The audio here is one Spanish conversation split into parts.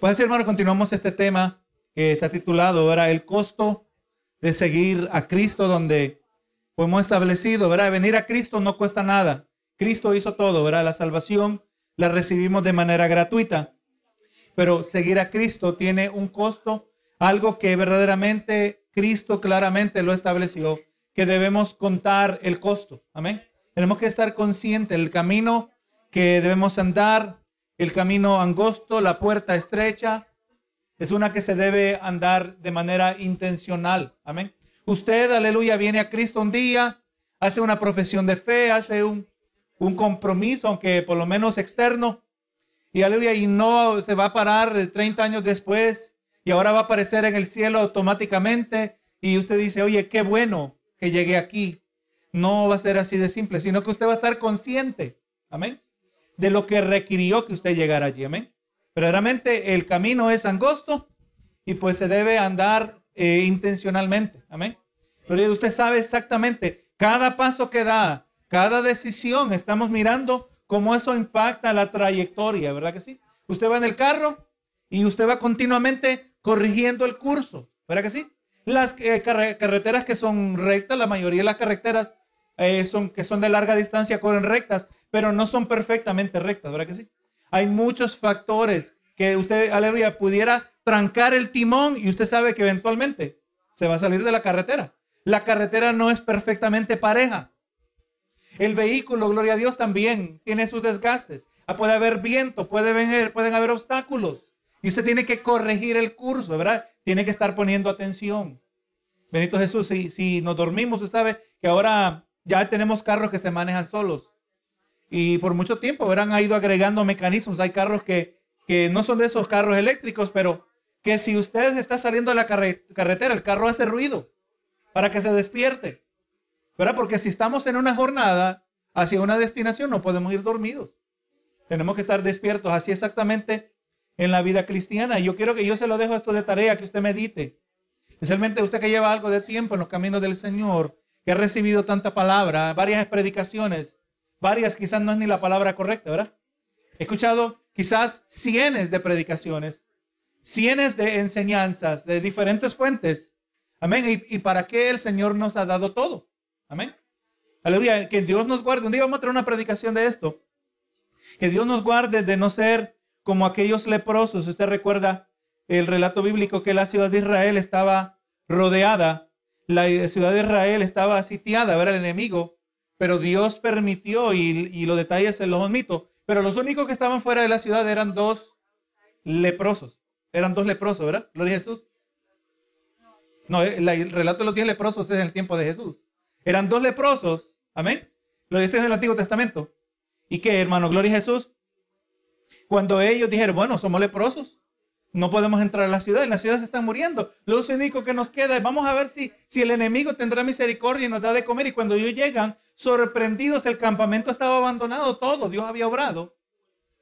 Pues así, hermano, continuamos este tema que está titulado, ¿verdad? El costo de seguir a Cristo, donde hemos establecido, ¿verdad? Venir a Cristo no cuesta nada. Cristo hizo todo, ¿verdad? La salvación la recibimos de manera gratuita. Pero seguir a Cristo tiene un costo, algo que verdaderamente Cristo claramente lo estableció, que debemos contar el costo. Amén. Tenemos que estar conscientes del camino que debemos andar, el camino angosto, la puerta estrecha, es una que se debe andar de manera intencional. Amén. Usted, aleluya, viene a Cristo un día, hace una profesión de fe, hace un, compromiso, aunque por lo menos externo, y aleluya, y no se va a parar 30 años después y ahora va a aparecer en el cielo automáticamente y usted dice, oye, qué bueno que llegué aquí. No va a ser así de simple, sino que usted va a estar consciente, amén, de lo que requirió que usted llegara allí, amén. Verdaderamente el camino es angosto y pues se debe andar eh, intencionalmente, amén. Pero usted sabe exactamente cada paso que da, cada decisión, estamos mirando cómo eso impacta la trayectoria, ¿verdad que sí? Usted va en el carro y usted va continuamente corrigiendo el curso, ¿verdad que sí? Las eh, carreteras que son rectas, la mayoría de las carreteras eh, son, que son de larga distancia corren rectas, pero no son perfectamente rectas, ¿verdad que sí? Hay muchos factores que usted, aleluya, pudiera trancar el timón y usted sabe que eventualmente se va a salir de la carretera. La carretera no es perfectamente pareja. El vehículo, gloria a Dios, también tiene sus desgastes. Ah, puede haber viento, puede venir, pueden haber obstáculos. Y usted tiene que corregir el curso, ¿verdad? Tiene que estar poniendo atención. Benito Jesús, si, si nos dormimos, usted sabe que ahora ya tenemos carros que se manejan solos. Y por mucho tiempo, verán, ido agregando mecanismos. Hay carros que, que no son de esos carros eléctricos, pero que si usted está saliendo de la carretera, el carro hace ruido para que se despierte. ¿Verdad? Porque si estamos en una jornada hacia una destinación, no podemos ir dormidos. Tenemos que estar despiertos. Así exactamente en la vida cristiana. Y yo quiero que yo se lo dejo esto de tarea, que usted medite. Especialmente usted que lleva algo de tiempo en los caminos del Señor, que ha recibido tanta palabra, varias predicaciones, varias quizás no es ni la palabra correcta, ¿verdad? He escuchado quizás cientos de predicaciones, cientos de enseñanzas de diferentes fuentes. Amén. ¿Y, ¿Y, para qué el Señor nos ha dado todo? Amén. Aleluya. Que Dios nos guarde. Un día vamos a traer una predicación de esto. Que Dios nos guarde de no ser como aquellos leprosos. Usted recuerda el relato bíblico que la ciudad de Israel estaba rodeada, la ciudad de Israel estaba sitiada, ver el enemigo, pero Dios permitió, y, los detalles se los omito, pero los únicos que estaban fuera de la ciudad eran dos leprosos, eran dos leprosos, ¿verdad? Gloria a Jesús. No, eh, el relato de los diez leprosos es en el tiempo de Jesús. Eran dos leprosos, amén. Lo dice en el Antiguo Testamento. ¿Y qué, hermano? Gloria a Jesús. Cuando ellos dijeron, bueno, somos leprosos, no podemos entrar a la ciudad, en la ciudad se están muriendo. Lo único que nos queda es, vamos a ver si, si el enemigo tendrá misericordia y nos da de comer. Y cuando ellos llegan, sorprendidos, el campamento estaba abandonado, todo, Dios había obrado.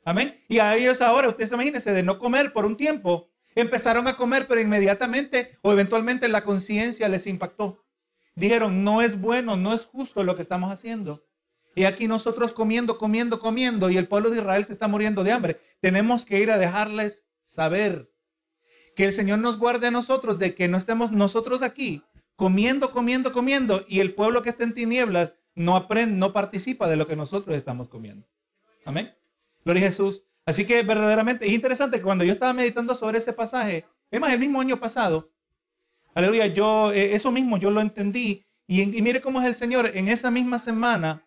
Amén. Y a ellos ahora, ustedes imagínense, de no comer por un tiempo, empezaron a comer, pero inmediatamente o eventualmente la conciencia les impactó. Dijeron, no es bueno, no es justo lo que estamos haciendo. Y aquí nosotros comiendo, comiendo, comiendo, y el pueblo de Israel se está muriendo de hambre. Tenemos que ir a dejarles saber que el Señor nos guarde a nosotros de que no estemos nosotros aquí comiendo, comiendo, comiendo, y el pueblo que está en tinieblas no aprende, no participa de lo que nosotros estamos comiendo. Amén. Gloria a Jesús. Así que verdaderamente es interesante que cuando yo estaba meditando sobre ese pasaje, es más, el mismo año pasado, aleluya, yo, eh, eso mismo yo lo entendí. Y, y mire cómo es el Señor, en esa misma semana,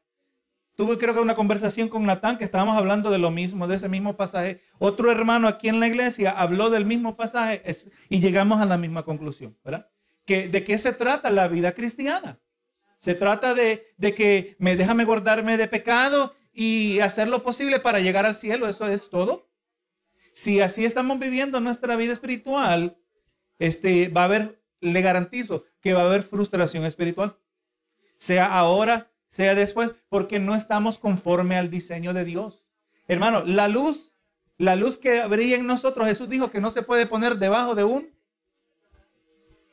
Tuve creo que una conversación con Natán que estábamos hablando de lo mismo, de ese mismo pasaje. Otro hermano aquí en la iglesia habló del mismo pasaje y llegamos a la misma conclusión, ¿verdad? Que, ¿De qué se trata la vida cristiana? Se trata de, de que me déjame guardarme de pecado y hacer lo posible para llegar al cielo. Eso es todo. Si así estamos viviendo nuestra vida espiritual, este, va a haber, le garantizo que va a haber frustración espiritual. Sea ahora sea después, porque no estamos conforme al diseño de Dios. Hermano, la luz, la luz que brilla en nosotros, Jesús dijo que no se puede poner debajo de un,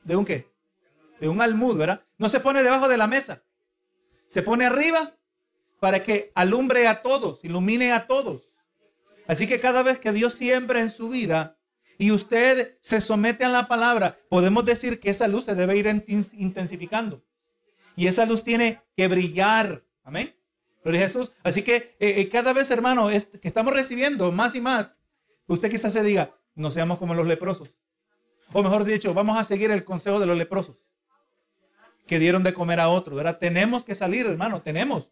¿de un qué? De un almud, ¿verdad? No se pone debajo de la mesa. Se pone arriba para que alumbre a todos, ilumine a todos. Así que cada vez que Dios siembra en su vida, y usted se somete a la palabra, podemos decir que esa luz se debe ir intensificando. Y esa luz tiene que brillar. Amén. Gloria Jesús. Así que eh, eh, cada vez, hermano, que estamos recibiendo más y más, usted quizás se diga, no seamos como los leprosos. O mejor dicho, vamos a seguir el consejo de los leprosos que dieron de comer a otro, ¿verdad? Tenemos que salir, hermano, tenemos.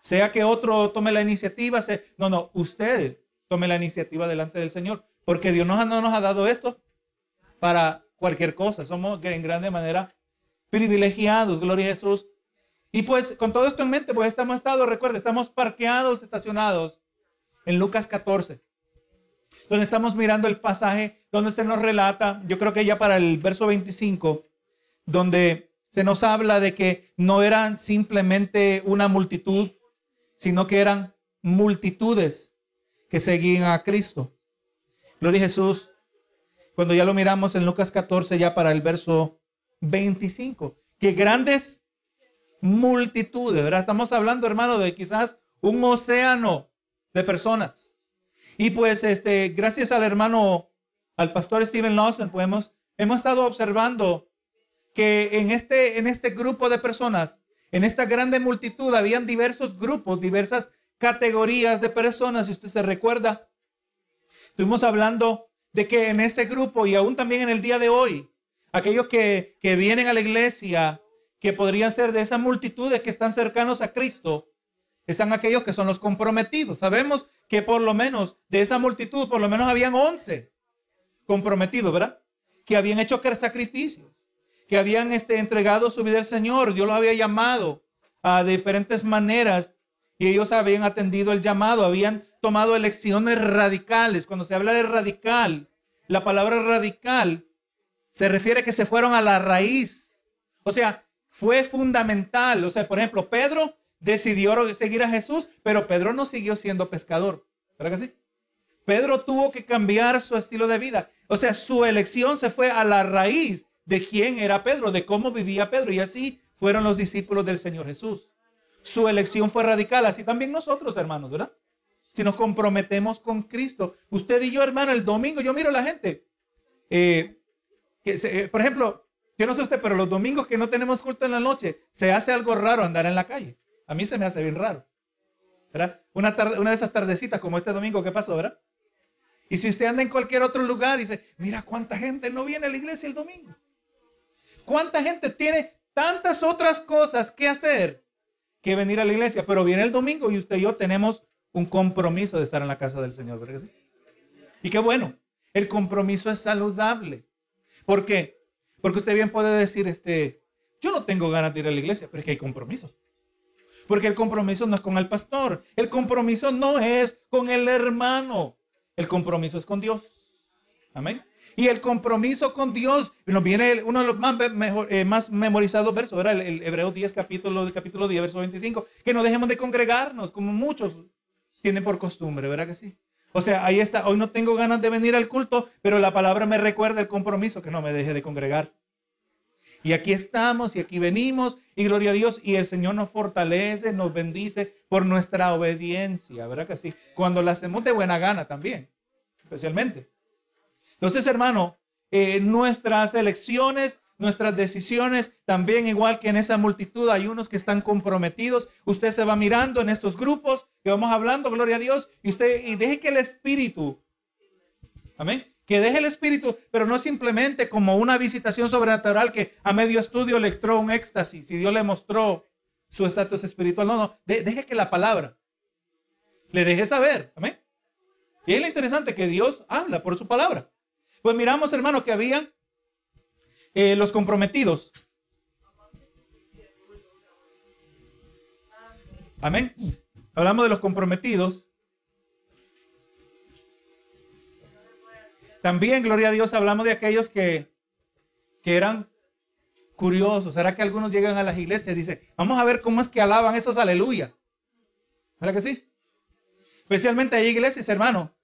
Sea que otro tome la iniciativa, no, no, usted tome la iniciativa delante del Señor, porque Dios no, no nos ha dado esto para cualquier cosa. Somos en grande manera privilegiados, gloria a Jesús. Y pues con todo esto en mente, pues estamos estado, recuerde, estamos parqueados, estacionados en Lucas 14, donde estamos mirando el pasaje donde se nos relata, yo creo que ya para el verso 25, donde se nos habla de que no eran simplemente una multitud, sino que eran multitudes que seguían a Cristo. Gloria a Jesús. Cuando ya lo miramos en Lucas 14, ya para el verso 25, que grandes multitudes, ¿verdad? Estamos hablando, hermano, de quizás un océano de personas. Y pues, este, gracias al hermano, al pastor Steven Lawson, pues hemos, hemos estado observando que en este, en este grupo de personas, en esta grande multitud, habían diversos grupos, diversas categorías de personas. Si usted se recuerda, estuvimos hablando de que en ese grupo y aún también en el día de hoy, aquellos que, que vienen a la iglesia, que podrían ser de esas multitudes que están cercanos a Cristo, están aquellos que son los comprometidos. Sabemos que por lo menos de esa multitud, por lo menos habían 11 comprometidos, ¿verdad? Que habían hecho sacrificios que habían este, entregado su vida al Señor. Dios los había llamado a diferentes maneras y ellos habían atendido el llamado, habían tomado elecciones radicales. Cuando se habla de radical, la palabra radical se refiere a que se fueron a la raíz. O sea, fue fundamental. O sea, por ejemplo, Pedro decidió seguir a Jesús, pero Pedro no siguió siendo pescador. ¿Verdad que sí? Pedro tuvo que cambiar su estilo de vida. O sea, su elección se fue a la raíz de quién era Pedro, de cómo vivía Pedro. Y así fueron los discípulos del Señor Jesús. Su elección fue radical, así también nosotros, hermanos, ¿verdad? Si nos comprometemos con Cristo. Usted y yo, hermano, el domingo, yo miro a la gente. Eh, eh, por ejemplo, yo no sé usted, pero los domingos que no tenemos culto en la noche, se hace algo raro andar en la calle. A mí se me hace bien raro. ¿Verdad? Una, tarde, una de esas tardecitas como este domingo que pasó, ¿verdad? Y si usted anda en cualquier otro lugar y dice, mira cuánta gente no viene a la iglesia el domingo. ¿Cuánta gente tiene tantas otras cosas que hacer que venir a la iglesia? Pero viene el domingo y usted y yo tenemos un compromiso de estar en la casa del Señor, ¿verdad? Y qué bueno, el compromiso es saludable. ¿Por qué? Porque usted bien puede decir, este, yo no tengo ganas de ir a la iglesia, pero es que hay compromiso. Porque el compromiso no es con el pastor, el compromiso no es con el hermano, el compromiso es con Dios. Amén. Y el compromiso con Dios, nos viene uno de los más, mejor, eh, más memorizados versos, ¿verdad? El, Hebreo 10, capítulo, capítulo 10, verso 25, que no dejemos de congregarnos, como muchos tienen por costumbre, ¿verdad que sí? O sea, ahí está, hoy no tengo ganas de venir al culto, pero la palabra me recuerda el compromiso, que no me deje de congregar. Y aquí estamos y aquí venimos y gloria a Dios y el Señor nos fortalece, nos bendice por nuestra obediencia, ¿verdad que sí? Cuando la hacemos de buena gana también, especialmente. Entonces, hermano, eh, nuestras elecciones, nuestras decisiones, también igual que en esa multitud hay unos que están comprometidos. Usted se va mirando en estos grupos que vamos hablando, gloria a Dios, y usted y deje que el Espíritu, amén, que deje el Espíritu, pero no simplemente como una visitación sobrenatural que a medio estudio le un éxtasis y Dios le mostró su estatus espiritual. No, no, deje que la palabra le deje saber, amén. Y es lo interesante que Dios habla por su palabra. Pues miramos, hermano, que había eh, los comprometidos. Amén. Hablamos de los comprometidos. También, gloria a Dios, hablamos de aquellos que, que eran curiosos. ¿Será que algunos llegan a las iglesias y dicen, vamos a ver cómo es que alaban esos aleluya? ¿Verdad que sí? Especialmente hay iglesias, hermano,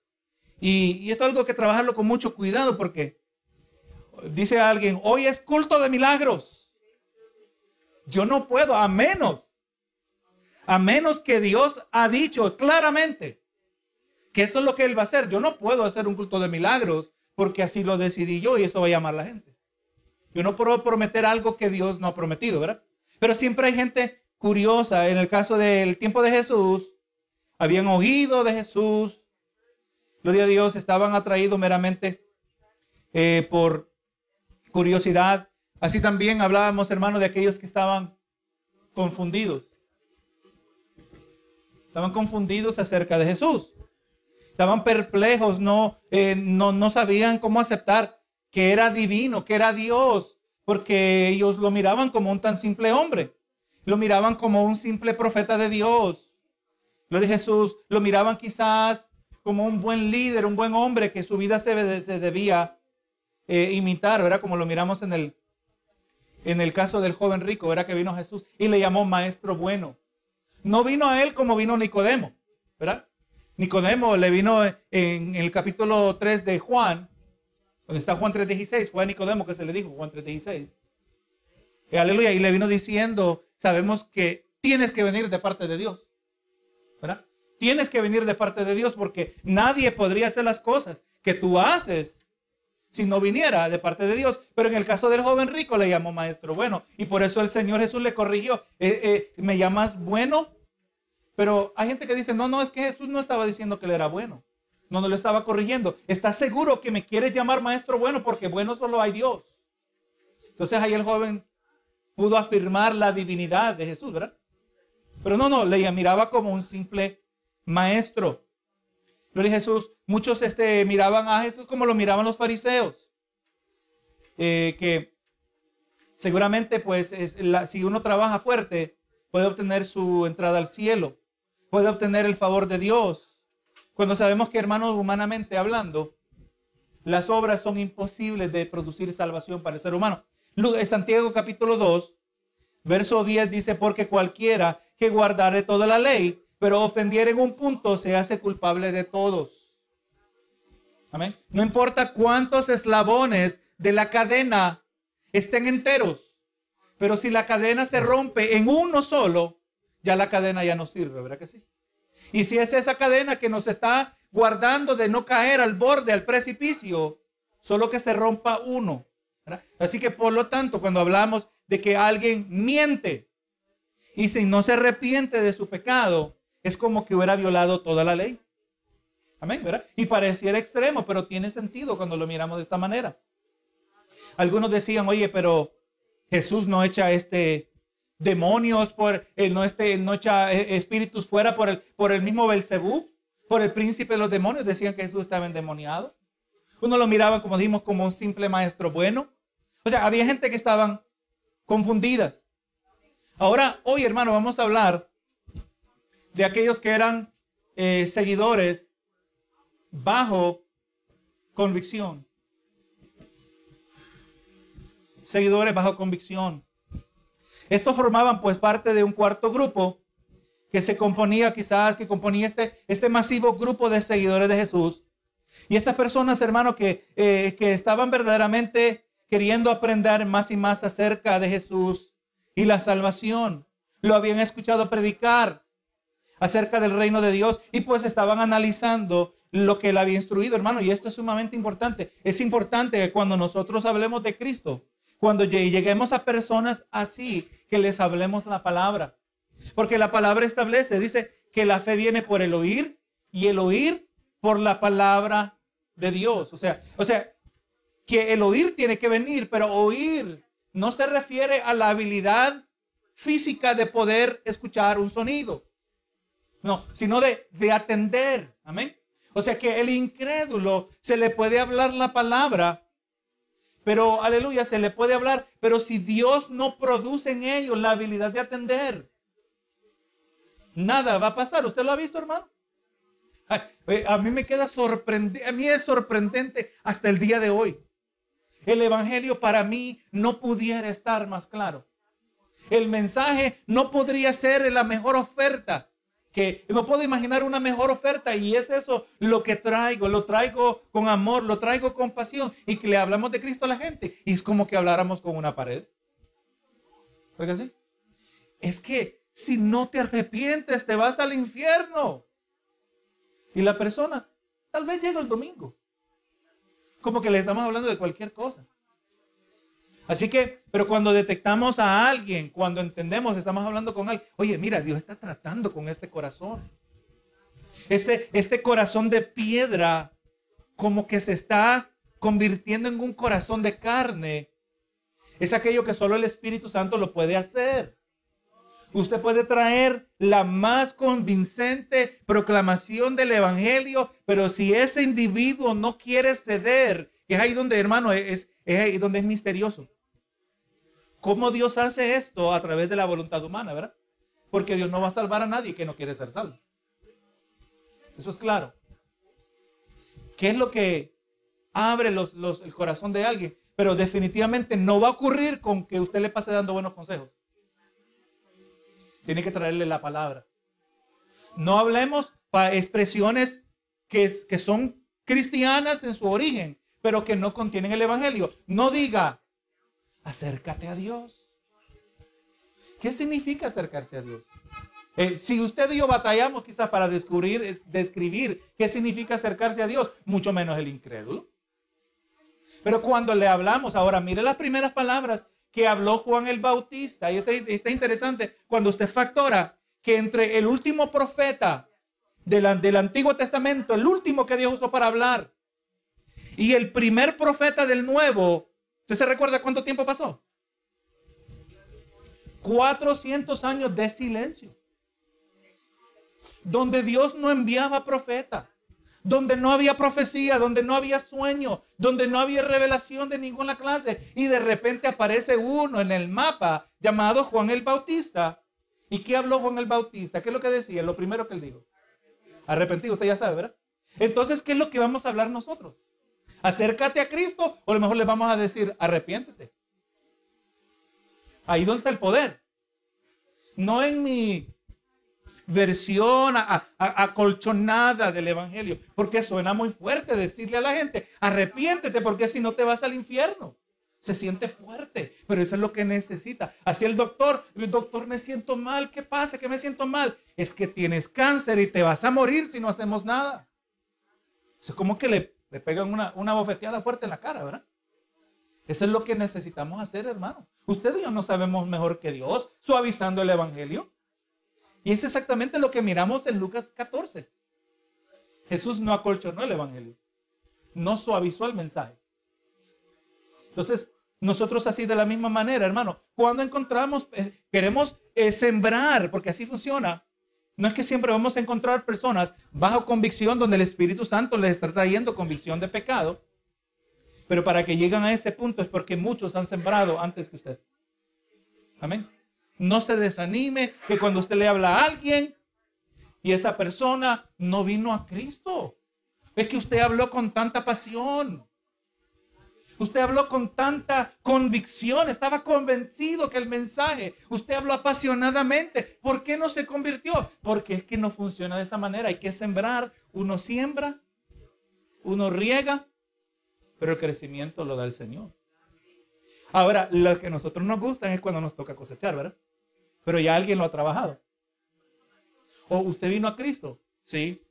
y, esto es algo que trabajarlo con mucho cuidado porque dice alguien, hoy es culto de milagros. Yo no puedo, a menos, a menos que Dios ha dicho claramente que esto es lo que Él va a hacer. Yo no puedo hacer un culto de milagros porque así lo decidí yo y eso va a llamar a la gente. Yo no puedo prometer algo que Dios no ha prometido, ¿verdad? Pero siempre hay gente curiosa. En el caso del tiempo de Jesús, habían oído de Jesús. Gloria a Dios, estaban atraídos meramente eh, por curiosidad. Así también hablábamos, hermano, de aquellos que estaban confundidos. Estaban confundidos acerca de Jesús. Estaban perplejos, no, eh, no, no sabían cómo aceptar que era divino, que era Dios, porque ellos lo miraban como un tan simple hombre. Lo miraban como un simple profeta de Dios. Gloria a Jesús. Lo miraban quizás como un buen líder, un buen hombre que su vida se, debía eh, imitar, ¿verdad? Como lo miramos en el, en el caso del joven rico, ¿verdad? Que vino Jesús y le llamó maestro bueno. No vino a él como vino Nicodemo, ¿verdad? Nicodemo le vino en el capítulo 3 de Juan, donde está Juan 3.16, fue a Nicodemo que se le dijo, Juan 3.16. Aleluya, y le vino diciendo, sabemos que tienes que venir de parte de Dios. Tienes que venir de parte de Dios porque nadie podría hacer las cosas que tú haces si no viniera de parte de Dios. Pero en el caso del joven rico le llamó maestro bueno. Y por eso el Señor Jesús le corrigió. Eh, eh, ¿Me llamas bueno? Pero hay gente que dice, no, no, es que Jesús no estaba diciendo que él era bueno. No, no lo estaba corrigiendo. ¿Estás seguro que me quieres llamar maestro bueno? Porque bueno solo hay Dios. Entonces ahí el joven pudo afirmar la divinidad de Jesús, ¿verdad? Pero no, no, le miraba como un simple maestro. Gloria a Jesús. Muchos este, miraban a Jesús como lo miraban los fariseos. Eh, que seguramente, pues, si uno trabaja fuerte, puede obtener su entrada al cielo puede obtener el favor de Dios. Cuando sabemos que, hermanos, humanamente hablando, las obras son imposibles de producir salvación para el ser humano. Santiago capítulo 2, verso 10 dice, porque cualquiera que guardare toda la ley, pero ofendiere en un punto, se hace culpable de todos. Amén. No importa cuántos eslabones de la cadena estén enteros, pero si la cadena se rompe en uno solo, ya la cadena ya no sirve, ¿verdad que sí? Y si es esa cadena que nos está guardando de no caer al borde, al precipicio, solo que se rompa uno. Así que por lo tanto, cuando hablamos de que alguien miente y si no se arrepiente de su pecado, es como que hubiera violado toda la ley. Amén, ¿verdad? Y pareciera extremo, pero tiene sentido cuando lo miramos de esta manera. Algunos decían, oye, pero Jesús no echa este demonios, por el no, este, no echa eh, espíritus fuera por el, por el mismo Belcebú, por el príncipe de los demonios. Decían que Jesús estaba endemoniado. Uno lo miraba, como dijimos, como un simple maestro bueno. O sea, había gente que estaban confundidas. Ahora, hoy, hermano, vamos a hablar de aquellos que eran eh, seguidores bajo convicción. Seguidores bajo convicción. Estos formaban pues parte de un cuarto grupo que se componía quizás, que componía este, este masivo grupo de seguidores de Jesús. Y estas personas, hermanos, que, eh, que estaban verdaderamente queriendo aprender más y más acerca de Jesús y la salvación. Lo habían escuchado predicar acerca del reino de Dios y pues estaban analizando lo que él había instruido, hermano. Y esto es sumamente importante. Es importante que cuando nosotros hablemos de Cristo, cuando lleguemos a personas así, que les hablemos la palabra. Porque la palabra establece, dice que la fe viene por el oír y el oír por la palabra de Dios. O sea, o sea, que el oír tiene que venir, pero oír no se refiere a la habilidad física de poder escuchar un sonido. No, sino de, de atender. Amén. O sea que el incrédulo se le puede hablar la palabra, pero aleluya, se le puede hablar, pero si Dios no produce en ellos la habilidad de atender, nada va a pasar. ¿Usted lo ha visto, hermano? a mí me queda sorprendente, a mí es sorprendente hasta el día de hoy. El evangelio para mí no pudiera estar más claro. El mensaje no podría ser la mejor oferta que no puedo imaginar una mejor oferta y es eso lo que traigo, lo traigo con amor, lo traigo con pasión y que le hablamos de Cristo a la gente y es como que habláramos con una pared. ¿Por así? Es que si no te arrepientes te vas al infierno. Y la persona tal vez llega el domingo. Como que le estamos hablando de cualquier cosa. Así que, pero cuando detectamos a alguien, cuando entendemos, estamos hablando con alguien, oye, mira, Dios está tratando con este corazón. Este, este corazón de piedra, como que se está convirtiendo en un corazón de carne. Es aquello que solo el Espíritu Santo lo puede hacer. Usted puede traer la más convincente proclamación del Evangelio, pero si ese individuo no quiere ceder, es ahí donde, hermano, es, es ahí donde es misterioso. ¿Cómo Dios hace esto a través de la voluntad humana, verdad? Porque Dios no va a salvar a nadie que no quiere ser salvo. Eso es claro. ¿Qué es lo que abre el corazón de alguien? Pero definitivamente no va a ocurrir con que usted le pase dando buenos consejos. Tiene que traerle la palabra. No hablemos para expresiones que, que son cristianas en su origen, pero que no contienen el Evangelio. No diga, acércate a Dios. ¿Qué significa acercarse a Dios? Eh, si usted y yo batallamos quizás para descubrir, describir qué significa acercarse a Dios, mucho menos el incrédulo. Pero cuando le hablamos, ahora mire las primeras palabras que habló Juan el Bautista, y está, está interesante, cuando usted factora que entre el último profeta del, del Antiguo Testamento, el último que Dios usó para hablar, y el primer profeta del Nuevo, ¿Usted se recuerda cuánto tiempo pasó? 400 años de silencio. Donde Dios no enviaba profeta. Donde no había profecía, donde no había sueño, donde no había revelación de ninguna clase. Y de repente aparece uno en el mapa llamado Juan el Bautista. ¿Y qué habló Juan el Bautista? ¿Qué es lo que decía? Lo primero que él dijo. Arrepentido, usted ya sabe, ¿verdad? Entonces, ¿qué es lo que vamos a hablar nosotros? Acércate a Cristo, o a lo mejor le vamos a decir, arrepiéntete. Ahí donde está el poder. No en mi versión acolchonada del Evangelio, porque suena muy fuerte decirle a la gente, arrepiéntete, porque si no te vas al infierno. Se siente fuerte, pero eso es lo que necesita. Así el doctor, el doctor me siento mal, ¿qué pasa? ¿Qué me siento mal? Es que tienes cáncer y te vas a morir si no hacemos nada. Es como que le le pegan una, una bofeteada fuerte en la cara, ¿verdad? Eso es lo que necesitamos hacer, hermano. Usted y yo no sabemos mejor que Dios, suavizando el Evangelio. Y es exactamente lo que miramos en Lucas 14. Jesús no acolchonó el Evangelio, no suavizó el mensaje. Entonces, nosotros así de la misma manera, hermano, cuando encontramos, eh, queremos eh, sembrar, porque así funciona, no es que siempre vamos a encontrar personas bajo convicción donde el Espíritu Santo les está trayendo convicción de pecado. Pero para que lleguen a ese punto es porque muchos han sembrado antes que usted. Amén. No se desanime que cuando usted le habla a alguien y esa persona no vino a Cristo. Es que usted habló con tanta pasión. Usted habló con tanta convicción, estaba convencido que el mensaje, usted habló apasionadamente. ¿Por qué no se convirtió? Porque es que no funciona de esa manera. Hay que sembrar. Uno siembra, uno riega, pero el crecimiento lo da el Señor. Ahora, lo que a nosotros nos gusta es cuando nos toca cosechar, ¿verdad? Pero ya alguien lo ha trabajado. ¿O usted vino a Cristo? Sí.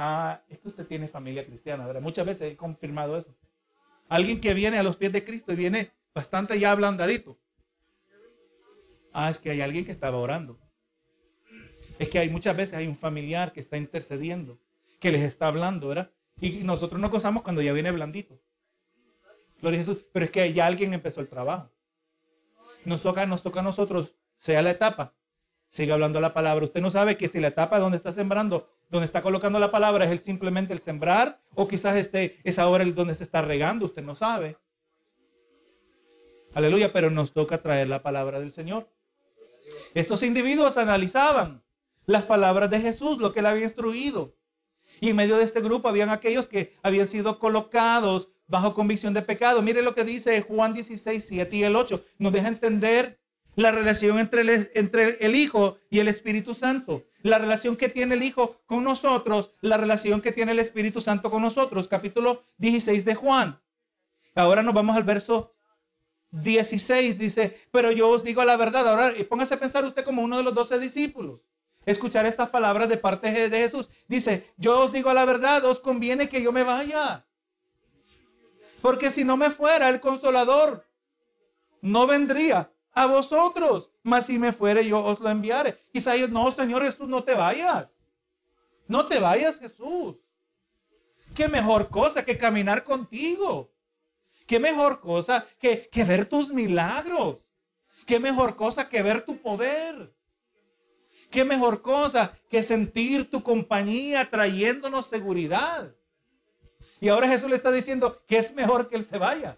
Ah, es que usted tiene familia cristiana, ¿verdad? Muchas veces he confirmado eso. Alguien que viene a los pies de Cristo y viene bastante ya ablandadito. Ah, es que hay alguien que estaba orando. Es que hay muchas veces hay un familiar que está intercediendo, que les está hablando, ¿verdad? Y nosotros nos gozamos cuando ya viene blandito. Gloria Jesús. Pero es que ya alguien empezó el trabajo. Nos toca, nos toca a nosotros, sea la etapa, sigue hablando la palabra. Usted no sabe que si la etapa donde está sembrando donde está colocando la palabra es el simplemente el sembrar o quizás este es ahora el donde se está regando, usted no sabe. Aleluya, pero nos toca traer la palabra del Señor. Estos individuos analizaban las palabras de Jesús, lo que él había instruido. Y en medio de este grupo habían aquellos que habían sido colocados bajo convicción de pecado. Mire lo que dice Juan 16, 7 y el 8. Nos deja entender la relación entre el, Hijo y el Espíritu Santo, la relación que tiene el Hijo con nosotros, la relación que tiene el Espíritu Santo con nosotros, capítulo 16 de Juan. Ahora nos vamos al verso 16, dice, pero yo os digo la verdad. Ahora póngase a pensar usted como uno de los doce discípulos. Escuchar estas palabras de parte de Jesús. Dice, yo os digo la verdad, os conviene que yo me vaya. Porque si no me fuera el consolador, no vendría a vosotros. Mas si me fuere, yo os lo enviaré. Isaías, no, Señor Jesús, no te vayas. No te vayas, Jesús. Qué mejor cosa que caminar contigo. Qué mejor cosa que, que ver tus milagros. Qué mejor cosa que ver tu poder. Qué mejor cosa que sentir tu compañía trayéndonos seguridad. Y ahora Jesús le está diciendo que es mejor que Él se vaya.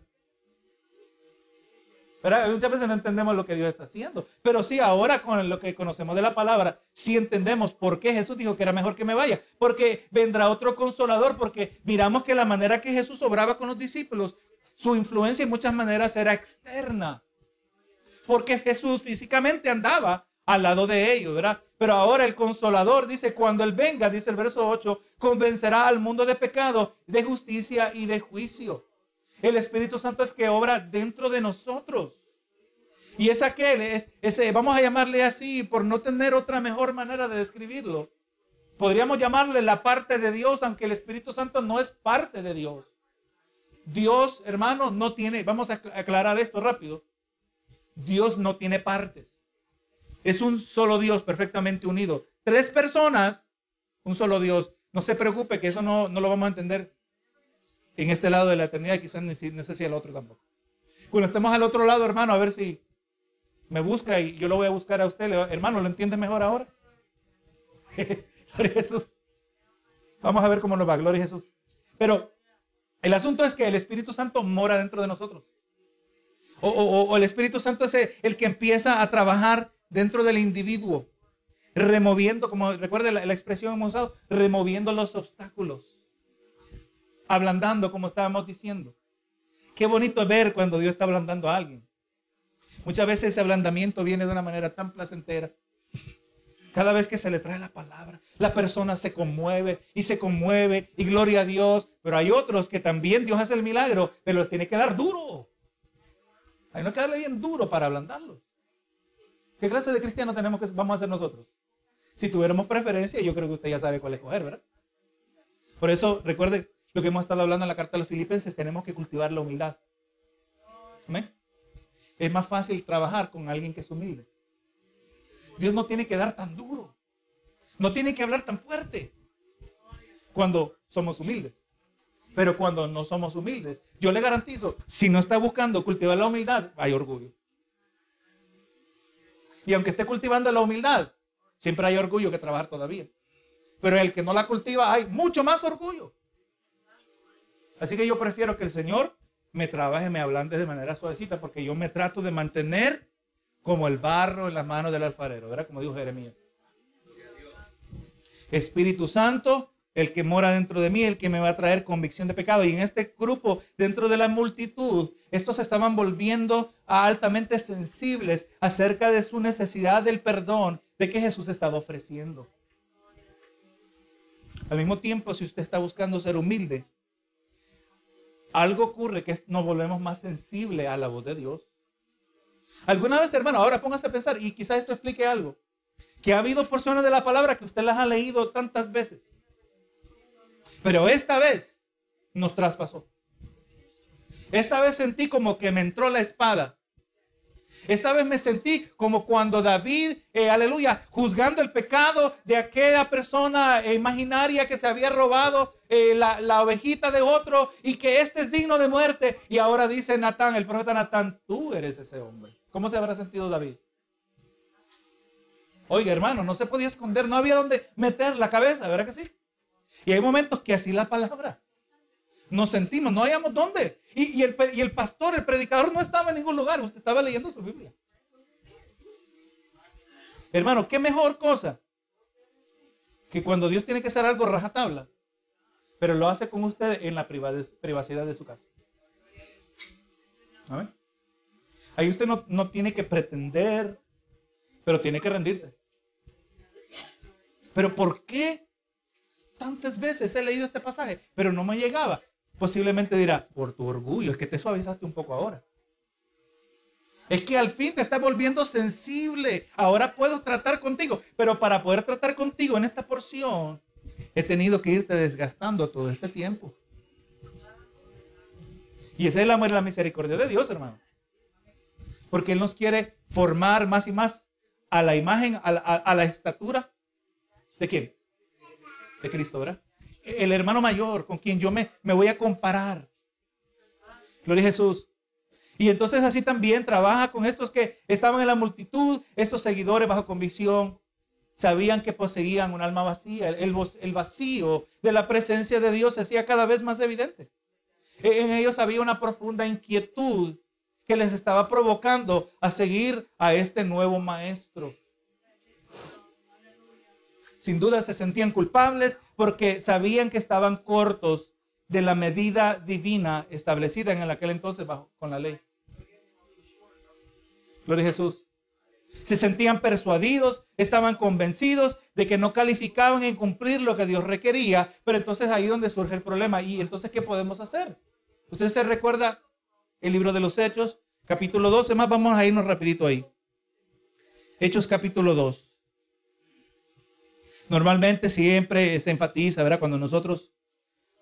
Pero muchas veces no entendemos lo que Dios está haciendo. Pero sí, ahora con lo que conocemos de la palabra, sí entendemos por qué Jesús dijo que era mejor que me vaya. Porque vendrá otro consolador, porque miramos que la manera que Jesús obraba con los discípulos, su influencia en muchas maneras era externa. Porque Jesús físicamente andaba al lado de ellos, ¿verdad? Pero ahora el consolador dice, cuando Él venga, dice el verso 8, convencerá al mundo de pecado, de justicia y de juicio. El Espíritu Santo es que obra dentro de nosotros. Y es aquel, es, ese, vamos a llamarle así, por no tener otra mejor manera de describirlo. Podríamos llamarle la parte de Dios, aunque el Espíritu Santo no es parte de Dios. Dios, hermano, no tiene, vamos a aclarar esto rápido. Dios no tiene partes. Es un solo Dios perfectamente unido. Tres personas, un solo Dios. No se preocupe que eso no, no lo vamos a entender en este lado de la eternidad, quizás no sé si el otro tampoco. Cuando estemos al otro lado, hermano, a ver si me busca y yo lo voy a buscar a usted. Hermano, ¿lo entiende mejor ahora? Gloria a Jesús. Vamos a ver cómo nos va, gloria a Jesús. Pero el asunto es que el Espíritu Santo mora dentro de nosotros. O, el Espíritu Santo es el, que empieza a trabajar dentro del individuo, removiendo, como recuerde la, la expresión hemos usado, removiendo los obstáculos ablandando, como estábamos diciendo. Qué bonito ver cuando Dios está ablandando a alguien. Muchas veces ese ablandamiento viene de una manera tan placentera. Cada vez que se le trae la palabra, la persona se conmueve y se conmueve y gloria a Dios. Pero hay otros que también Dios hace el milagro, pero tiene que dar duro. Hay que darle bien duro para ablandarlo. ¿Qué clase de cristiano tenemos que vamos a ser nosotros? Si tuviéramos preferencia, yo creo que usted ya sabe cuál escoger, ¿verdad? Por eso, recuerde, lo que hemos estado hablando en la carta de los filipenses, tenemos que cultivar la humildad. ¿Amén? Es más fácil trabajar con alguien que es humilde. Dios no tiene que dar tan duro. No tiene que hablar tan fuerte cuando somos humildes. Pero cuando no somos humildes, yo le garantizo, si no está buscando cultivar la humildad, hay orgullo. Y aunque esté cultivando la humildad, siempre hay orgullo que trabajar todavía. Pero el que no la cultiva, hay mucho más orgullo. Así que yo prefiero que el Señor me trabaje, me ablande de manera suavecita, porque yo me trato de mantener como el barro en las manos del alfarero, ¿verdad? Como dijo Jeremías. Espíritu Santo, el que mora dentro de mí, el que me va a traer convicción de pecado. Y en este grupo, dentro de la multitud, estos estaban volviendo altamente sensibles acerca de su necesidad del perdón de que Jesús estaba ofreciendo. Al mismo tiempo, si usted está buscando ser humilde, algo ocurre que nos volvemos más sensibles a la voz de Dios. Alguna vez, hermano, ahora póngase a pensar, y quizás esto explique algo, que ha habido porciones de la palabra que usted las ha leído tantas veces, pero esta vez nos traspasó. Esta vez sentí como que me entró la espada esta vez me sentí como cuando David, eh, aleluya, juzgando el pecado de aquella persona imaginaria que se había robado eh, la, la, ovejita de otro y que este es digno de muerte. Y ahora dice Natán, el profeta Natán, tú eres ese hombre. ¿Cómo se habrá sentido David? Oiga, hermano, no se podía esconder, no había donde meter la cabeza, ¿verdad que sí? Y hay momentos que así la palabra nos sentimos, no hayamos dónde. Y, el, y el pastor, el predicador no estaba en ningún lugar, usted estaba leyendo su Biblia. Hermano, qué mejor cosa que cuando Dios tiene que hacer algo rajatabla, pero lo hace con usted en la privacidad de su casa. Ahí usted no, no tiene que pretender, pero tiene que rendirse. Pero ¿por qué tantas veces he leído este pasaje, pero no me llegaba? Posiblemente dirá, por tu orgullo, es que te suavizaste un poco ahora. Es que al fin te estás volviendo sensible. Ahora puedo tratar contigo. Pero para poder tratar contigo en esta porción, he tenido que irte desgastando todo este tiempo. Y esa es el amor y la misericordia de Dios, hermano. Porque Él nos quiere formar más y más a la imagen, a la, a la estatura. ¿De quién? De Cristo, ¿verdad? El hermano mayor con quien yo me, me voy a comparar. Gloria a Jesús. Y entonces así también trabaja con estos que estaban en la multitud, estos seguidores bajo convicción, sabían que poseían un alma vacía. El, el vacío de la presencia de Dios se hacía cada vez más evidente. E, en ellos había una profunda inquietud que les estaba provocando a seguir a este nuevo maestro. Sin duda se sentían culpables porque sabían que estaban cortos de la medida divina establecida en aquel entonces bajo, con la ley. Gloria a Jesús. Se sentían persuadidos, estaban convencidos de que no calificaban en cumplir lo que Dios requería, pero entonces ahí donde surge el problema. ¿Y entonces qué podemos hacer? ¿Usted se recuerda el libro de los Hechos, capítulo 12? Más vamos a irnos rapidito ahí. Hechos capítulo 2. Normalmente siempre se enfatiza, ¿verdad? Cuando nosotros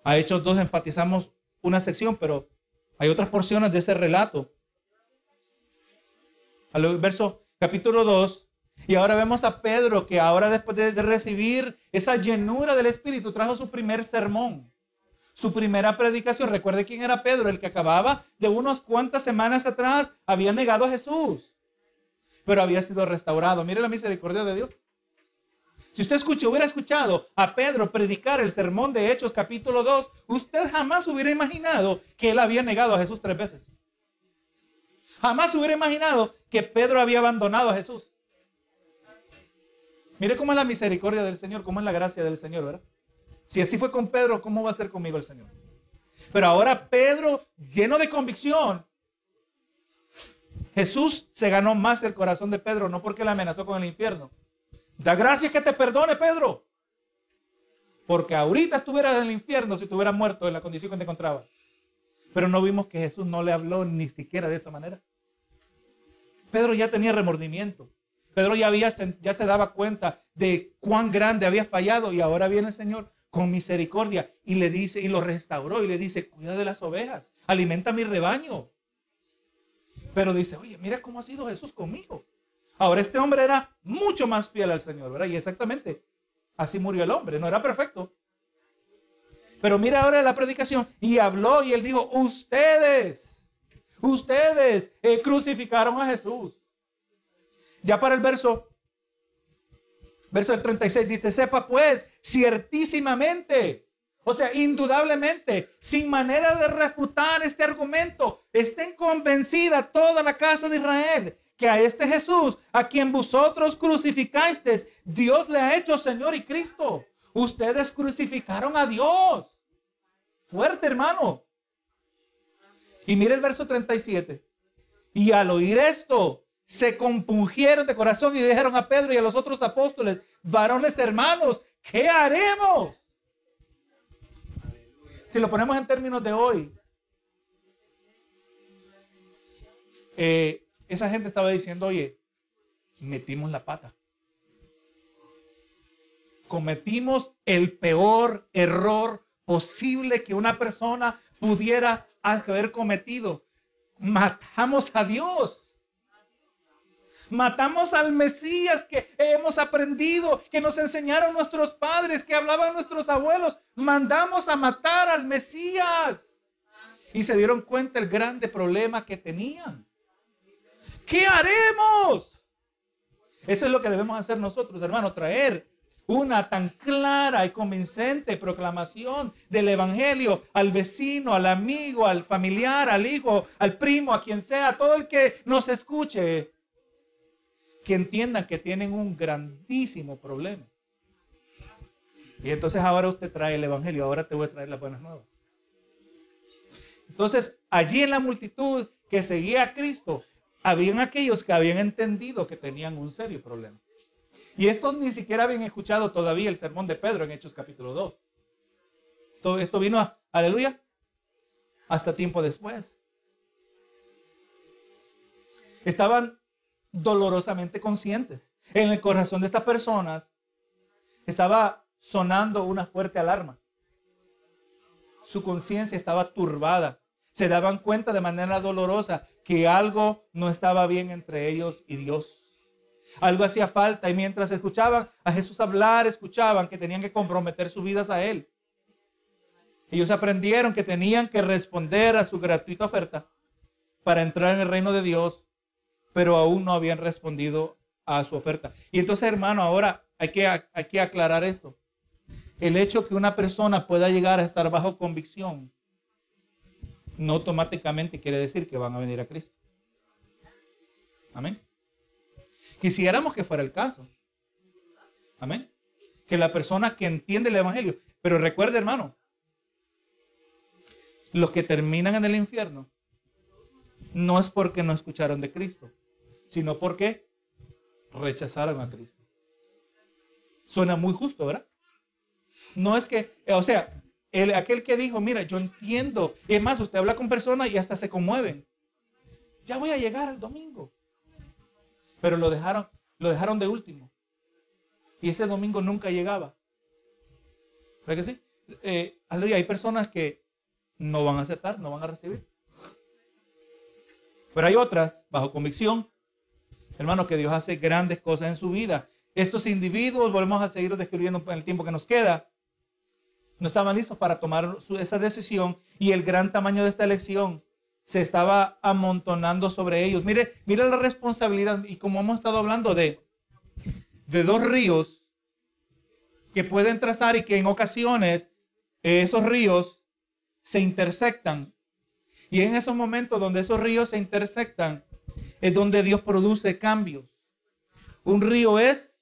a Hechos 2 enfatizamos una sección, pero hay otras porciones de ese relato al verso capítulo 2. Y ahora vemos a Pedro que ahora después de recibir esa llenura del Espíritu trajo su primer sermón, su primera predicación. Recuerde quién era Pedro, el que acababa de unas cuantas semanas atrás había negado a Jesús, pero había sido restaurado. Mire la misericordia de Dios. Si usted escucha, hubiera escuchado a Pedro predicar el sermón de Hechos capítulo 2, usted jamás hubiera imaginado que él había negado a Jesús tres veces. Jamás hubiera imaginado que Pedro había abandonado a Jesús. Mire cómo es la misericordia del Señor, cómo es la gracia del Señor, ¿verdad? Si así fue con Pedro, ¿cómo va a ser conmigo el Señor? Pero ahora Pedro, lleno de convicción, Jesús se ganó más el corazón de Pedro, no porque le amenazó con el infierno. Da gracias que te perdone, Pedro. Porque ahorita estuvieras en el infierno si te muerto en la condición que te encontrabas. Pero no vimos que Jesús no le habló ni siquiera de esa manera. Pedro ya tenía remordimiento. Pedro ya, había, ya se daba cuenta de cuán grande había fallado y ahora viene el Señor con misericordia y le dice y lo restauró y le dice, cuida de las ovejas, alimenta mi rebaño. Pero dice, oye, mira cómo ha sido Jesús conmigo. Ahora este hombre era mucho más fiel al Señor, ¿verdad? Y exactamente así murió el hombre. No era perfecto. Pero mira ahora la predicación. Y habló y él dijo, ustedes Ustedes eh, crucificaron a Jesús. Ya para el verso, verso del 36 dice, sepa pues ciertísimamente, o sea, indudablemente, sin manera de refutar este argumento, estén convencida toda la casa de Israel que a este Jesús, a quien vosotros crucificasteis, Dios le ha hecho Señor y Cristo. Ustedes crucificaron a Dios. Fuerte, hermano. Y mire el verso 37. Y al oír esto, se compungieron de corazón y dijeron a Pedro y a los otros apóstoles, varones hermanos, ¿qué haremos? Si lo ponemos en términos de hoy, eh, esa gente estaba diciendo, oye, metimos la pata. Cometimos el peor error posible que una persona pudiera haber cometido. Matamos a Dios. Matamos al Mesías que hemos aprendido, que nos enseñaron nuestros padres, que hablaban nuestros abuelos. Mandamos a matar al Mesías. Y se dieron cuenta el grande problema que tenían. ¿Qué haremos? Eso es lo que debemos hacer nosotros, hermano, traer una tan clara y convincente proclamación del Evangelio al vecino, al amigo, al familiar, al hijo, al primo, a quien sea, todo el que nos escuche, que entiendan que tienen un grandísimo problema. Y entonces ahora usted trae el Evangelio, ahora te voy a traer las buenas nuevas. Entonces, allí en la multitud que seguía a Cristo, habían aquellos que habían entendido que tenían un serio problema. Y estos ni siquiera habían escuchado todavía el sermón de Pedro en Hechos capítulo 2. Esto, esto vino, a, aleluya, hasta tiempo después. Estaban dolorosamente conscientes. En el corazón de estas personas estaba sonando una fuerte alarma. Su conciencia estaba turbada. se daban cuenta de manera dolorosa que algo no estaba bien entre ellos y Dios. Algo hacía falta y mientras escuchaban a Jesús hablar, escuchaban que tenían que comprometer sus vidas a Él. Ellos aprendieron que tenían que responder a su gratuita oferta para entrar en el reino de Dios, pero aún no habían respondido a su oferta. Y entonces, hermano, ahora hay que, hay que aclarar eso. El hecho que una persona pueda llegar a estar bajo convicción no automáticamente quiere decir que van a venir a Cristo. Amén. Quisiéramos que fuera el caso. Amén. Que la persona que entiende el Evangelio. Pero recuerde, hermano, los que terminan en el infierno no es porque no escucharon de Cristo, sino porque rechazaron a Cristo. Suena muy justo, ¿verdad? No es que, o sea, el, aquel que dijo, mira, yo entiendo. Y es más, usted habla con personas y hasta se conmueven. Ya voy a llegar el domingo. Pero lo dejaron, lo dejaron de último. Y ese domingo nunca llegaba. ¿Verdad que sí? Eh, hay personas que no van a aceptar, no van a recibir. Pero hay otras, bajo convicción, hermano, que Dios hace grandes cosas en su vida. Estos individuos, volvemos a seguir describiendo en el tiempo que nos queda, no estaban listos para tomar esa decisión y el gran tamaño de esta elección se estaba amontonando sobre ellos. Mire, mire la responsabilidad y como hemos estado hablando de, de dos ríos que pueden trazar y que en ocasiones esos ríos se intersectan. Y en esos momentos donde esos ríos se intersectan es donde Dios produce cambios. Un río es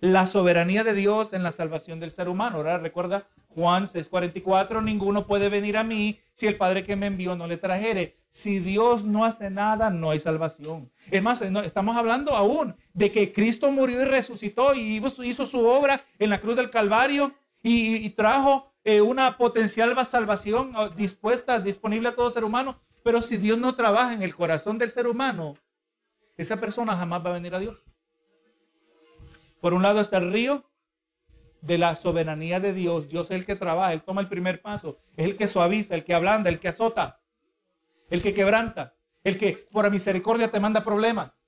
la soberanía de Dios en la salvación del ser humano. Ahora recuerda Juan 6:44, ninguno puede venir a mí si el Padre que me envió no le trajere. Si Dios no hace nada, no hay salvación. Es más, estamos hablando aún de que Cristo murió y resucitó y hizo, su obra en la cruz del Calvario y, trajo eh, una potencial salvación ah, dispuesta, disponible a todo ser humano. Pero si Dios no trabaja en el corazón del ser humano, esa persona jamás va a venir a Dios. Por un lado está el río de la soberanía de Dios. Dios es el que trabaja, Él toma el primer paso, es el que suaviza, el que ablanda, el que azota, el que quebranta, el que por misericordia te manda problemas.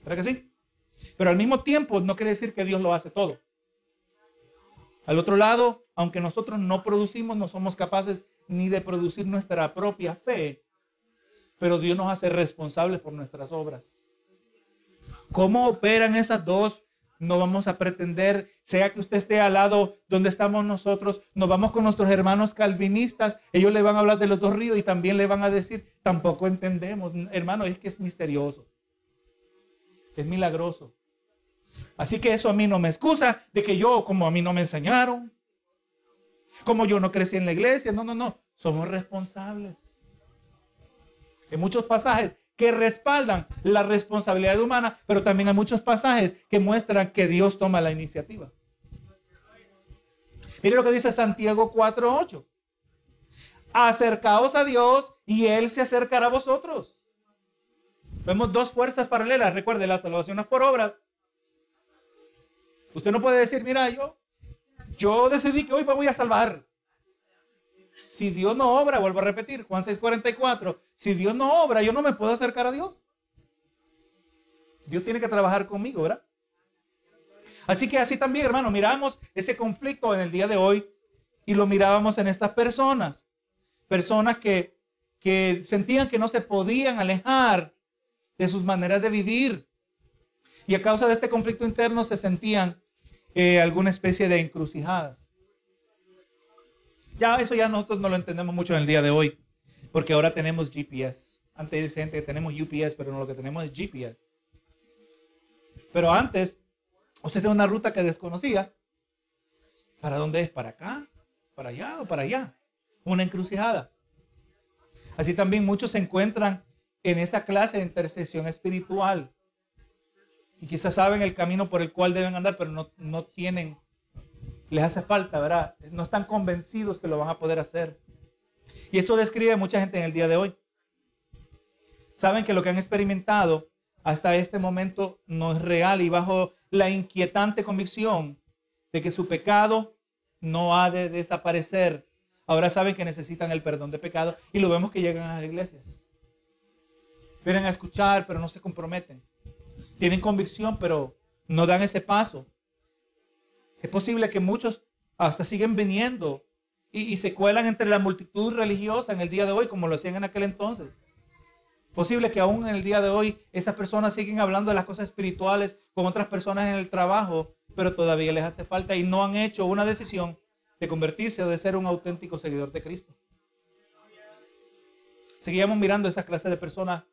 ¿Verdad que sí? Pero al mismo tiempo no quiere decir que Dios lo hace todo. Al otro lado, aunque nosotros no producimos, no somos capaces ni de producir nuestra propia fe, pero Dios nos hace responsables por nuestras obras. ¿Cómo operan esas dos no vamos a pretender, sea que usted esté al lado donde estamos nosotros, nos vamos con nuestros hermanos calvinistas, ellos le van a hablar de los dos ríos y también le van a decir, tampoco entendemos, hermano, es que es misterioso, es milagroso. Así que eso a mí no me excusa de que yo, como a mí no me enseñaron, como yo no crecí en la iglesia, no, no, no, somos responsables. En muchos pasajes que respaldan la responsabilidad humana, pero también hay muchos pasajes que muestran que Dios toma la iniciativa. Mire lo que dice Santiago 4:8. Acercaos a Dios y Él se acercará a vosotros. Vemos dos fuerzas paralelas. Recuerde, la salvación es por obras. Usted no puede decir, mira, yo, yo decidí que hoy me voy a salvar. Si Dios no obra, vuelvo a repetir, Juan 6:44, si Dios no obra, yo no me puedo acercar a Dios. Dios tiene que trabajar conmigo, ¿verdad? Así que así también, hermano, miramos ese conflicto en el día de hoy y lo mirábamos en estas personas. Personas que, que sentían que no se podían alejar de sus maneras de vivir. Y a causa de este conflicto interno se sentían eh, alguna especie de encrucijadas. Ya eso ya nosotros no lo entendemos mucho en el día de hoy, porque ahora tenemos GPS. Antes dice gente que tenemos UPS, pero no lo que tenemos es GPS. Pero antes, usted tiene una ruta que desconocía. ¿Para dónde es? ¿Para acá? ¿Para allá o para allá? Una encrucijada. Así también muchos se encuentran en esa clase de intercesión espiritual. Y quizás saben el camino por el cual deben andar, pero no, no tienen les hace falta, ¿verdad? No están convencidos que lo van a poder hacer. Y esto describe a mucha gente en el día de hoy. Saben que lo que han experimentado hasta este momento no es real y bajo la inquietante convicción de que su pecado no ha de desaparecer ahora saben que necesitan el perdón de pecado y lo vemos que llegan a las iglesias. Vienen a escuchar, pero no se comprometen. Tienen convicción, pero no dan ese paso. Es posible que muchos hasta siguen viniendo y, se cuelan entre la multitud religiosa en el día de hoy, como lo hacían en aquel entonces. Posible que aún en el día de hoy esas personas siguen hablando de las cosas espirituales con otras personas en el trabajo, pero todavía les hace falta y no han hecho una decisión de convertirse o de ser un auténtico seguidor de Cristo. Seguíamos mirando esa clase de personas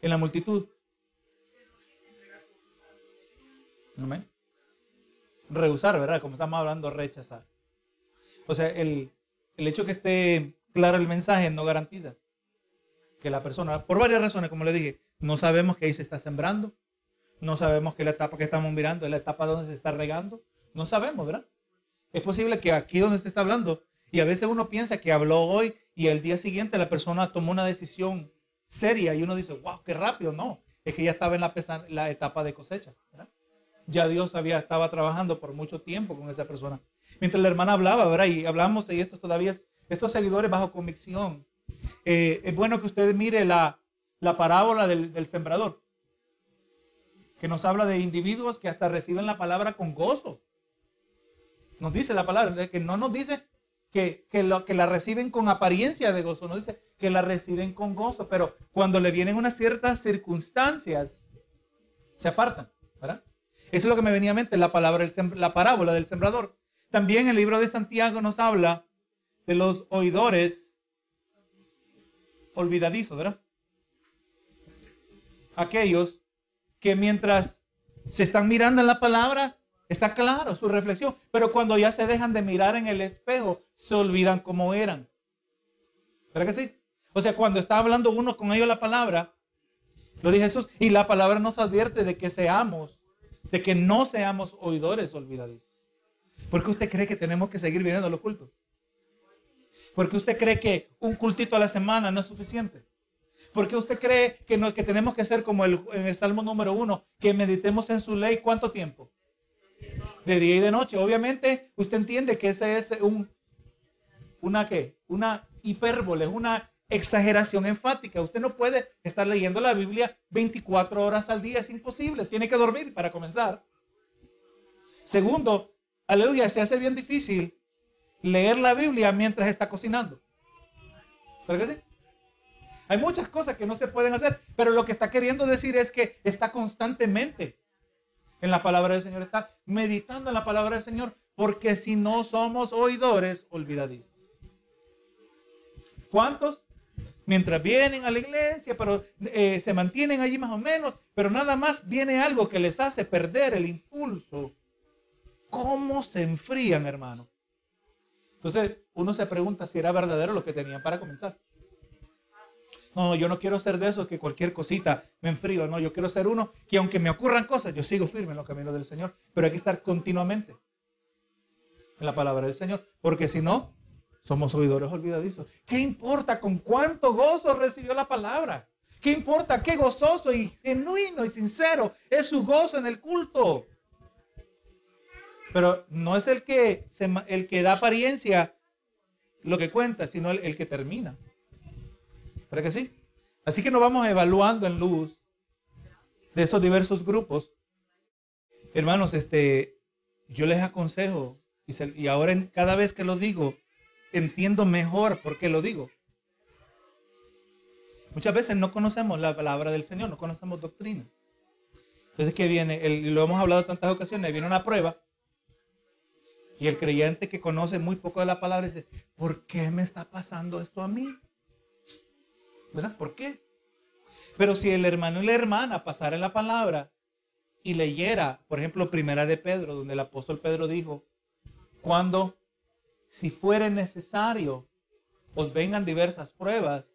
en la multitud. Amén. Rehusar, ¿verdad? Como estamos hablando, rechazar. O sea, el, el hecho que esté claro el mensaje no garantiza que la persona, por varias razones, como le dije, no sabemos que ahí se está sembrando, no sabemos que la etapa que estamos mirando es la etapa donde se está regando, no sabemos, ¿verdad? Es posible que aquí donde se está hablando, y a veces uno piensa que habló hoy y el día siguiente la persona tomó una decisión seria y uno dice, wow, qué rápido, no, es que ya estaba en la, la etapa de cosecha, ¿verdad? Ya Dios había, estaba trabajando por mucho tiempo con esa persona. Mientras la hermana hablaba, ¿verdad? Y hablamos, y esto todavía, estos seguidores bajo convicción. Eh, es bueno que usted mire la, la parábola del, del, sembrador, que nos habla de individuos que hasta reciben la palabra con gozo. Nos dice la palabra, que no nos dice que, que, lo, que la reciben con apariencia de gozo, nos dice que la reciben con gozo, pero cuando le vienen unas ciertas circunstancias, se apartan, ¿verdad? Eso es lo que me venía a mente, la palabra, la parábola del sembrador. También el libro de Santiago nos habla de los oidores olvidadizos, ¿verdad? Aquellos que mientras se están mirando en la palabra, está claro su reflexión, pero cuando ya se dejan de mirar en el espejo, se olvidan cómo eran. ¿Verdad que sí? O sea, cuando está hablando uno con ellos la palabra, lo dice Jesús, y la palabra nos advierte de que seamos, de que no seamos oidores olvidadizos. ¿Por qué usted cree que tenemos que seguir viniendo a los cultos? ¿Por qué usted cree que un cultito a la semana no es suficiente? ¿Por qué usted cree que, no, que tenemos que ser como el, en el Salmo número uno, que meditemos en su ley cuánto tiempo? De día y de noche. Obviamente usted entiende que ese es un, una qué, una hipérbole, una exageración enfática. Usted no puede estar leyendo la Biblia 24 horas al día, es imposible. Tiene que dormir para comenzar. Segundo, aleluya, se hace bien difícil leer la Biblia mientras está cocinando. ¿Pero qué sí? Hay muchas cosas que no se pueden hacer, pero lo que está queriendo decir es que está constantemente en la palabra del Señor, está meditando en la palabra del Señor, porque si no somos oidores, olvidadizos. ¿Cuántos? Mientras vienen a la iglesia, pero eh, se mantienen allí más o menos, pero nada más viene algo que les hace perder el impulso ¿Cómo se enfrían, hermano? Entonces, uno se pregunta si era verdadero lo que tenían para comenzar. No, yo no quiero ser de esos que cualquier cosita me enfrío. No, yo quiero ser uno que aunque me ocurran cosas, yo sigo firme en los caminos del Señor. Pero hay que estar continuamente en la palabra del Señor. Porque si no, somos oidores olvidadizos. ¿Qué importa con cuánto gozo recibió la palabra? ¿Qué importa qué gozoso y genuino y sincero es su gozo en el culto? Pero no es el que, el que da apariencia lo que cuenta, sino el, que termina. ¿Para que sí? Así que nos vamos evaluando en luz de esos diversos grupos. Hermanos, este, yo les aconsejo, y, y ahora cada vez que lo digo, entiendo mejor por qué lo digo. Muchas veces no conocemos la palabra del Señor, no conocemos doctrinas. Entonces, ¿qué viene? y lo hemos hablado tantas ocasiones, viene una prueba y el creyente que conoce muy poco de la palabra dice, ¿por qué me está pasando esto a mí? ¿Verdad? ¿Por qué? Pero si el hermano y la hermana pasara la palabra y leyera, por ejemplo, primera de Pedro, donde el apóstol Pedro dijo, cuando, si fuere necesario, os vengan diversas pruebas,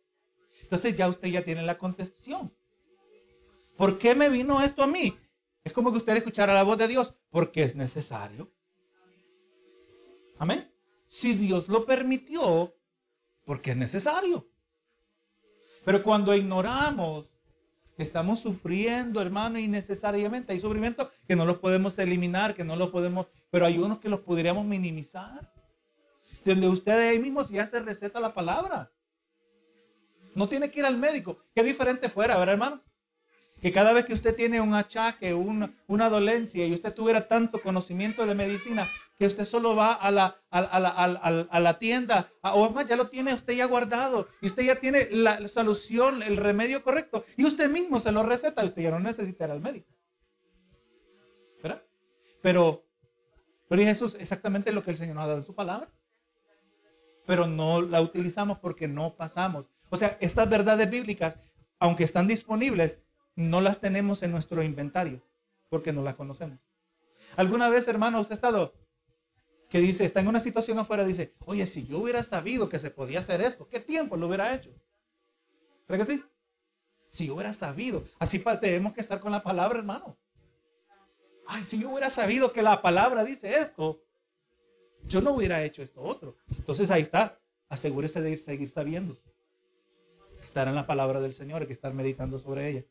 entonces ya usted ya tiene la contestación. ¿Por qué me vino esto a mí? Es como que usted escuchara la voz de Dios, porque es necesario. Amén. Si Dios lo permitió, porque es necesario. Pero cuando ignoramos, estamos sufriendo, hermano, innecesariamente. Hay sufrimientos que no los podemos eliminar, que no los podemos, pero hay unos que los podríamos minimizar. Donde usted ahí mismo ya se receta la palabra. No tiene que ir al médico. Qué diferente fuera, ¿verdad, hermano? Que cada vez que usted tiene un achaque, una, dolencia y usted tuviera tanto conocimiento de medicina que usted solo va a la, a, la, tienda, o más, ya lo tiene usted ya guardado y usted ya tiene la, solución, el remedio correcto y usted mismo se lo receta y usted ya no necesita ir al médico. ¿Verdad? Pero, pero Jesús exactamente lo que el Señor nos ha dado en su palabra. Pero no la utilizamos porque no pasamos. O sea, estas verdades bíblicas, aunque están disponibles, no las tenemos en nuestro inventario porque no las conocemos. ¿Alguna vez, hermano, usted ha estado que dice, está en una situación afuera, dice, oye, si yo hubiera sabido que se podía hacer esto, ¿qué tiempo lo hubiera hecho? ¿Cree que sí? Si yo hubiera sabido, así tenemos que estar con la palabra, hermano. Ay, si yo hubiera sabido que la palabra dice esto, yo no hubiera hecho esto otro. Entonces ahí está, asegúrese de ir, seguir sabiendo. Estar en la palabra del Señor, hay que estar meditando sobre ella.